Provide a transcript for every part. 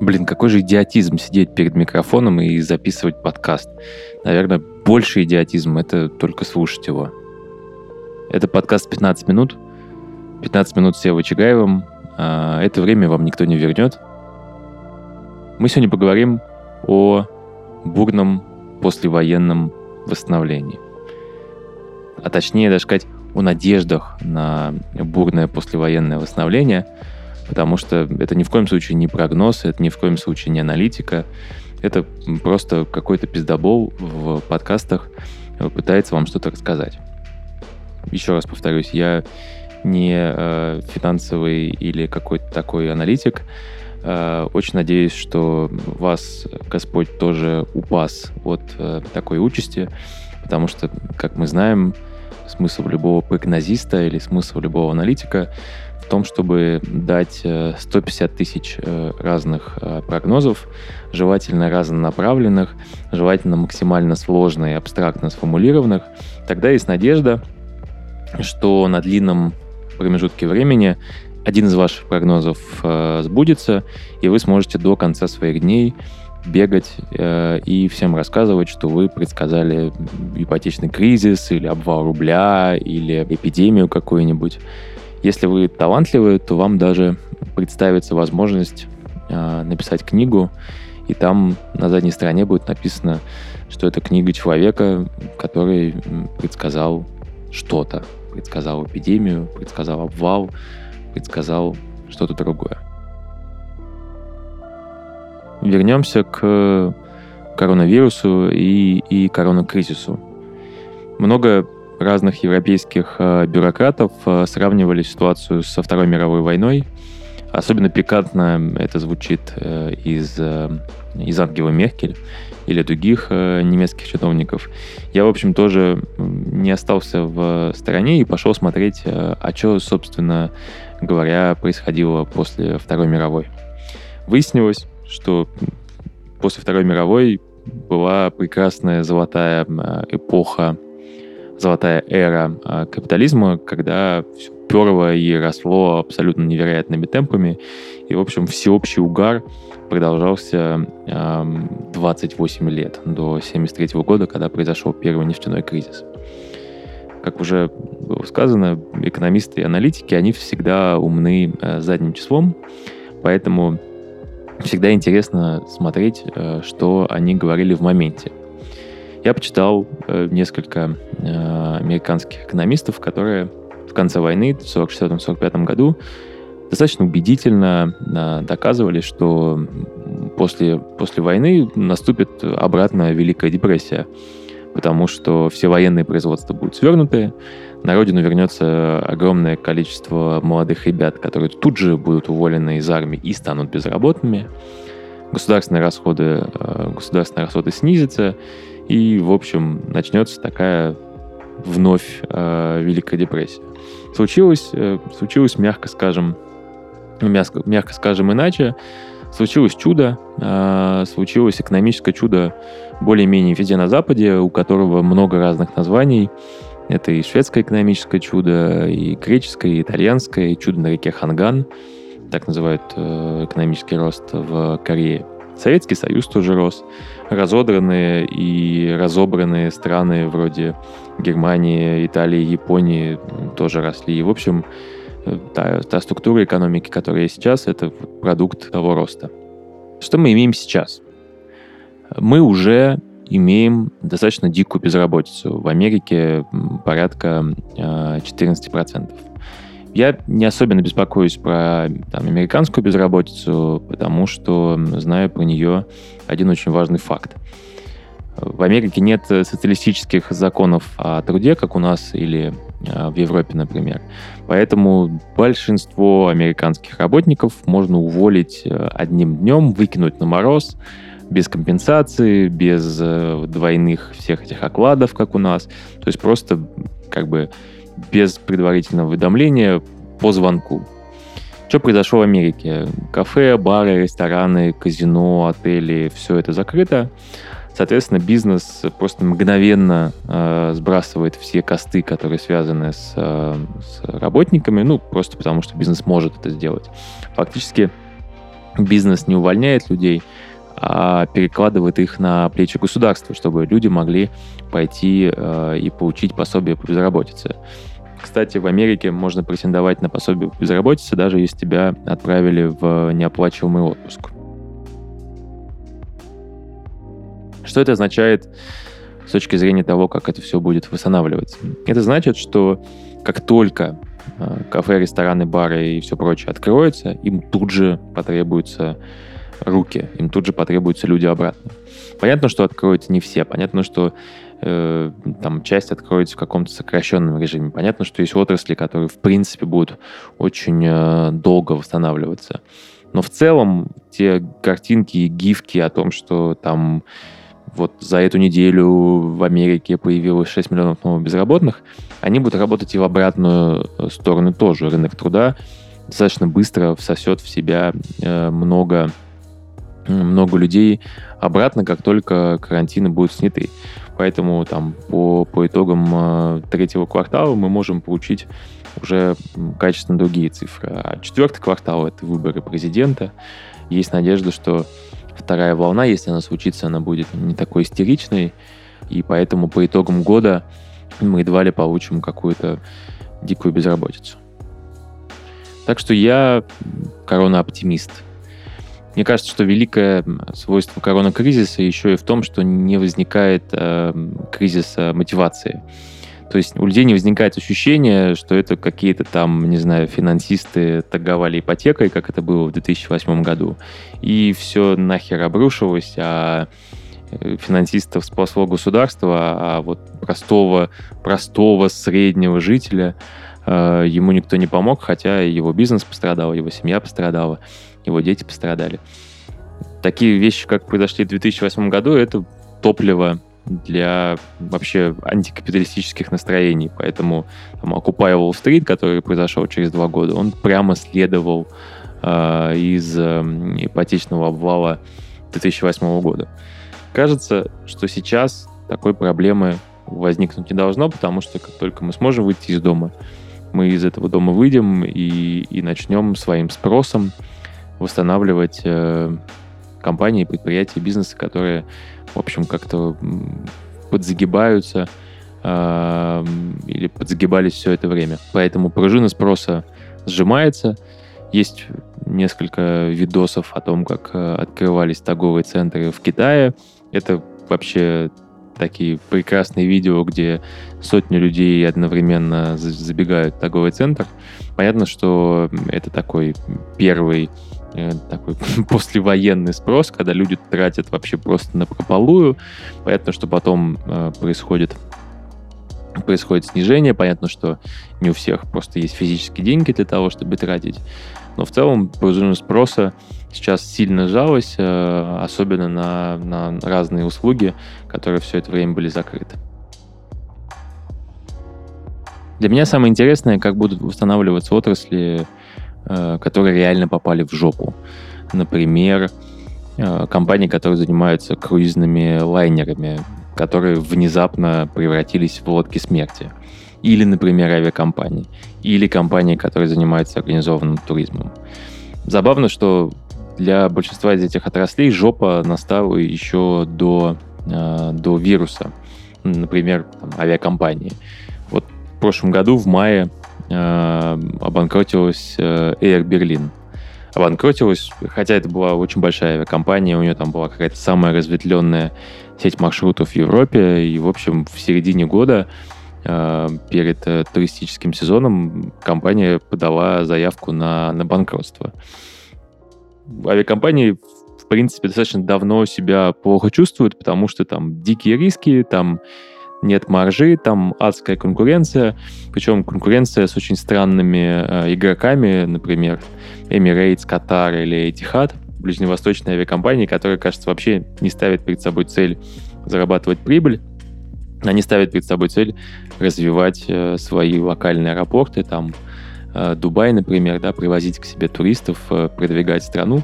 Блин, какой же идиотизм сидеть перед микрофоном и записывать подкаст. Наверное, больше идиотизм — это только слушать его. Это подкаст 15 минут. 15 минут с Севой Чигаевым. А, это время вам никто не вернет. Мы сегодня поговорим о бурном послевоенном восстановлении. А точнее, даже сказать, о надеждах на бурное послевоенное восстановление — потому что это ни в коем случае не прогноз, это ни в коем случае не аналитика, это просто какой-то пиздобол в подкастах пытается вам что-то рассказать. Еще раз повторюсь, я не э, финансовый или какой-то такой аналитик. Э, очень надеюсь, что вас Господь тоже упас от э, такой участи, потому что, как мы знаем, смысл любого прогнозиста или смысл любого аналитика в том, чтобы дать 150 э, тысяч э, разных э, прогнозов, желательно разнонаправленных, желательно максимально сложно и абстрактно сформулированных. Тогда есть надежда, что на длинном промежутке времени один из ваших прогнозов сбудется, и вы сможете до конца своих дней бегать э, и всем рассказывать, что вы предсказали ипотечный кризис или обвал рубля или эпидемию какую-нибудь. Если вы талантливы, то вам даже представится возможность э, написать книгу, и там на задней стороне будет написано, что это книга человека, который предсказал что-то. Предсказал эпидемию, предсказал обвал, предсказал что-то другое. Вернемся к коронавирусу и, и коронакризису. Много разных европейских э, бюрократов э, сравнивали ситуацию со Второй мировой войной. Особенно пикантно это звучит э, из, из Ангела Меркель или других немецких чиновников. Я, в общем, тоже не остался в стороне и пошел смотреть, а что, собственно говоря, происходило после Второй мировой. Выяснилось, что после Второй мировой была прекрасная золотая эпоха золотая эра а, капитализма, когда все перло и росло абсолютно невероятными темпами. И, в общем, всеобщий угар продолжался 28 лет, до 1973 года, когда произошел первый нефтяной кризис. Как уже было сказано, экономисты и аналитики, они всегда умны э, задним числом, поэтому всегда интересно смотреть, что они говорили в моменте. Я почитал э, несколько э, американских экономистов, которые в конце войны, в 1944-1945 году, достаточно убедительно э, доказывали, что после, после войны наступит обратно Великая депрессия, потому что все военные производства будут свернуты, на родину вернется огромное количество молодых ребят, которые тут же будут уволены из армии и станут безработными, государственные расходы, государственные расходы снизятся, и, в общем, начнется такая вновь э, Великая депрессия. Случилось, э, случилось, мягко скажем, мягко, мягко скажем иначе, случилось чудо, э, случилось экономическое чудо более-менее везде на Западе, у которого много разных названий. Это и шведское экономическое чудо, и греческое, и итальянское, и чудо на реке Ханган, так называют э, экономический рост в Корее. Советский Союз тоже рос. Разодранные и разобранные страны вроде Германии, Италии, Японии тоже росли. И, в общем, та, та структура экономики, которая есть сейчас, это продукт того роста. Что мы имеем сейчас? Мы уже имеем достаточно дикую безработицу. В Америке порядка 14%. Я не особенно беспокоюсь про там, американскую безработицу, потому что знаю про нее один очень важный факт. В Америке нет социалистических законов о труде, как у нас или а, в Европе, например. Поэтому большинство американских работников можно уволить э, одним днем, выкинуть на мороз, без компенсации, без э, двойных всех этих окладов, как у нас. То есть просто как бы без предварительного уведомления по звонку. Что произошло в Америке? Кафе, бары, рестораны, казино, отели, все это закрыто. Соответственно, бизнес просто мгновенно э, сбрасывает все косты, которые связаны с, э, с работниками, ну, просто потому что бизнес может это сделать. Фактически бизнес не увольняет людей, а перекладывает их на плечи государства, чтобы люди могли пойти э, и получить пособие по безработице. Кстати, в Америке можно претендовать на пособие по безработице, даже если тебя отправили в неоплачиваемый отпуск. Что это означает с точки зрения того, как это все будет восстанавливаться? Это значит, что как только э, кафе, рестораны, бары и все прочее откроются, им тут же потребуются руки, им тут же потребуются люди обратно. Понятно, что откроются не все, понятно, что э, там часть откроется в каком-то сокращенном режиме. Понятно, что есть отрасли, которые в принципе будут очень э, долго восстанавливаться. Но в целом те картинки и гифки о том, что там вот за эту неделю в Америке появилось 6 миллионов новых безработных, они будут работать и в обратную э, сторону тоже. Рынок труда достаточно быстро всосет в себя э, много, много людей обратно, как только карантины будут сняты. Поэтому там по, по итогам э, третьего квартала мы можем получить уже качественно другие цифры. А четвертый квартал — это выборы президента. Есть надежда, что вторая волна, если она случится, она будет не такой истеричной, и поэтому по итогам года мы едва ли получим какую-то дикую безработицу. Так что я корона-оптимист. Мне кажется, что великое свойство коронакризиса еще и в том, что не возникает э, кризиса мотивации. То есть у людей не возникает ощущение, что это какие-то там, не знаю, финансисты торговали ипотекой, как это было в 2008 году, и все нахер обрушилось, а э, финансистов спасло государство, а вот простого, простого среднего жителя э, ему никто не помог, хотя его бизнес пострадал, его семья пострадала, его дети пострадали. Такие вещи, как произошли в 2008 году, это топливо для вообще антикапиталистических настроений. Поэтому там, Occupy Wall Street, который произошел через два года, он прямо следовал э, из э, ипотечного обвала 2008 года. Кажется, что сейчас такой проблемы возникнуть не должно, потому что как только мы сможем выйти из дома, мы из этого дома выйдем и, и начнем своим спросом восстанавливать э, компании, предприятия, бизнесы, которые в общем, как-то подзагибаются э, или подзагибались все это время. Поэтому пружина спроса сжимается. Есть несколько видосов о том, как э, открывались торговые центры в Китае. Это вообще такие прекрасные видео, где сотни людей одновременно забегают в торговый центр. Понятно, что это такой первый такой послевоенный спрос, когда люди тратят вообще просто на прополую. Понятно, что потом э, происходит происходит снижение. Понятно, что не у всех просто есть физические деньги для того, чтобы тратить. Но в целом пружина спроса сейчас сильно жалась, э, особенно на, на разные услуги, которые все это время были закрыты. Для меня самое интересное, как будут восстанавливаться отрасли Э, которые реально попали в жопу. Например, э, компании, которые занимаются круизными лайнерами, которые внезапно превратились в лодки смерти. Или, например, авиакомпании. Или компании, которые занимаются организованным туризмом. Забавно, что для большинства из этих отраслей жопа настала еще до, э, до вируса. Например, там, авиакомпании. Вот в прошлом году, в мае, э, обанкротилась э, Air Berlin. Обанкротилась, хотя это была очень большая авиакомпания, у нее там была какая-то самая разветвленная сеть маршрутов в Европе, и, в общем, в середине года э, перед э, туристическим сезоном компания подала заявку на, на банкротство. Авиакомпании, в принципе, достаточно давно себя плохо чувствуют, потому что там дикие риски, там нет маржи, там адская конкуренция, причем конкуренция с очень странными э, игроками, например, Emirates, Qatar или Etihad, ближневосточные авиакомпании, которые, кажется, вообще не ставят перед собой цель зарабатывать прибыль, они ставят перед собой цель развивать э, свои локальные аэропорты, там э, Дубай, например, да, привозить к себе туристов, э, продвигать страну.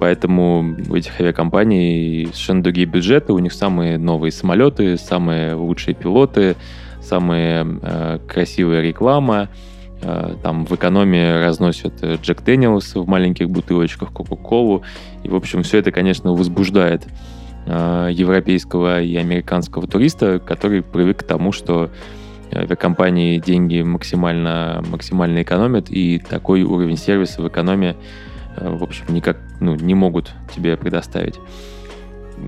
Поэтому у этих авиакомпаний совершенно другие бюджеты, у них самые новые самолеты, самые лучшие пилоты, самая э, красивая реклама, Э, там в экономии разносят э, Jack Daniel's в маленьких бутылочках, Кока-Колу. И, в общем, все это, конечно, возбуждает э, европейского и американского туриста, который привык к тому, что авиакомпании деньги максимально, максимально экономят, и такой уровень сервиса в экономии, в общем, никак ну, не могут тебе предоставить.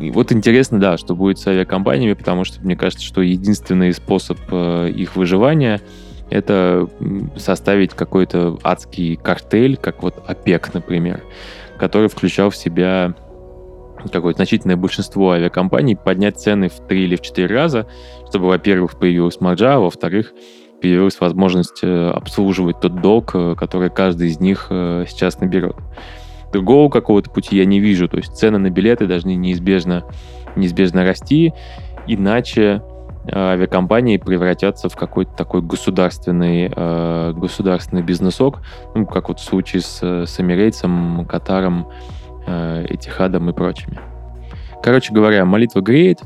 И вот интересно, да, что будет с авиакомпаниями, потому что мне кажется, что единственный способ их выживания — это составить какой-то адский картель, как вот ОПЕК, например, который включал в себя какое-то значительное большинство авиакомпаний, поднять цены в три или в четыре раза, чтобы, во-первых, появилась маржа, а во-вторых, появилась возможность э, обслуживать тот долг, э, который каждый из них э, сейчас наберет. Другого какого-то пути я не вижу. То есть цены на билеты должны неизбежно, неизбежно расти, иначе авиакомпании превратятся в какой-то такой государственный, государственный бизнесок, ну, как вот в случае с, с Эмирейтсом, Катаром, Этихадом и прочими. Короче говоря, молитва греет.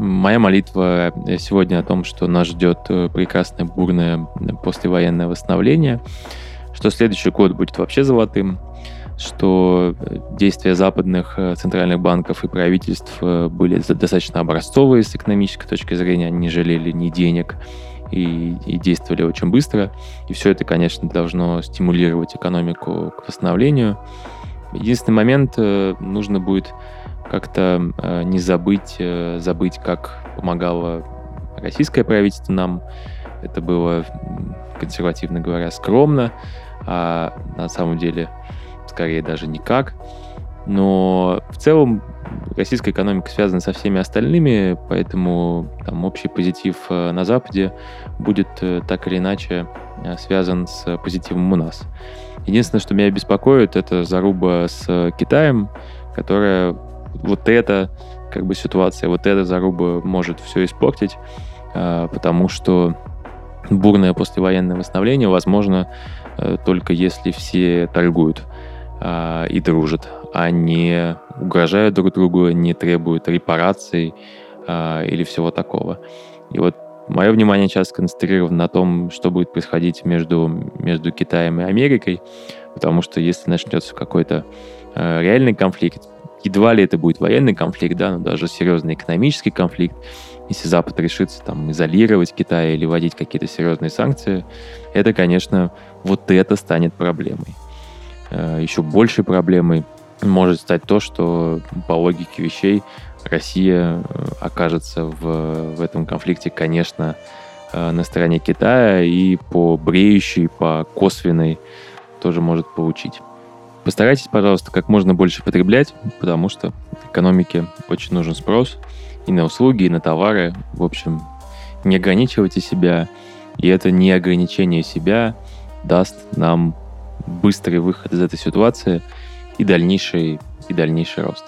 Моя молитва сегодня о том, что нас ждет э, прекрасное бурное послевоенное восстановление, что следующий год будет вообще золотым, что э, действия западных э, центральных банков и правительств были достаточно образцовые с экономической точки зрения, они не жалели ни денег и, и действовали очень быстро. И все это, конечно, должно стимулировать экономику к восстановлению. Единственный момент, нужно будет как-то не забыть, забыть, как помогало российское правительство нам. Это было, консервативно говоря, скромно, а на самом деле скорее даже никак. Но в целом российская экономика связана со всеми остальными, поэтому там общий позитив э, на Западе будет э, так или иначе э, связан с позитивом у нас. Единственное, что меня беспокоит, это заруба с Китаем, которая вот эта как бы ситуация, вот эта заруба может все испортить, потому что бурное послевоенное восстановление возможно только если все торгуют э, и дружат, а не угрожают друг другу, не требуют репараций э, или всего такого. И вот мое внимание сейчас сконцентрировано на том, что будет происходить между, между Китаем и Америкой, потому что если начнется какой-то э, реальный конфликт, едва ли это будет военный конфликт, да, но даже серьезный экономический конфликт, если Запад решится там изолировать Китай или вводить какие-то серьезные санкции, это, конечно, вот это станет проблемой. Э, еще большей проблемой может стать то, что по логике вещей Россия э, окажется в, в этом конфликте, конечно, э, на стороне Китая и по бреющей, по косвенной тоже может получить. Постарайтесь, пожалуйста, как можно больше потреблять, потому что экономике очень нужен спрос и на услуги, и на товары. В общем, не ограничивайте себя, и это не ограничение себя даст нам быстрый выход из этой ситуации и дальнейший, и дальнейший рост.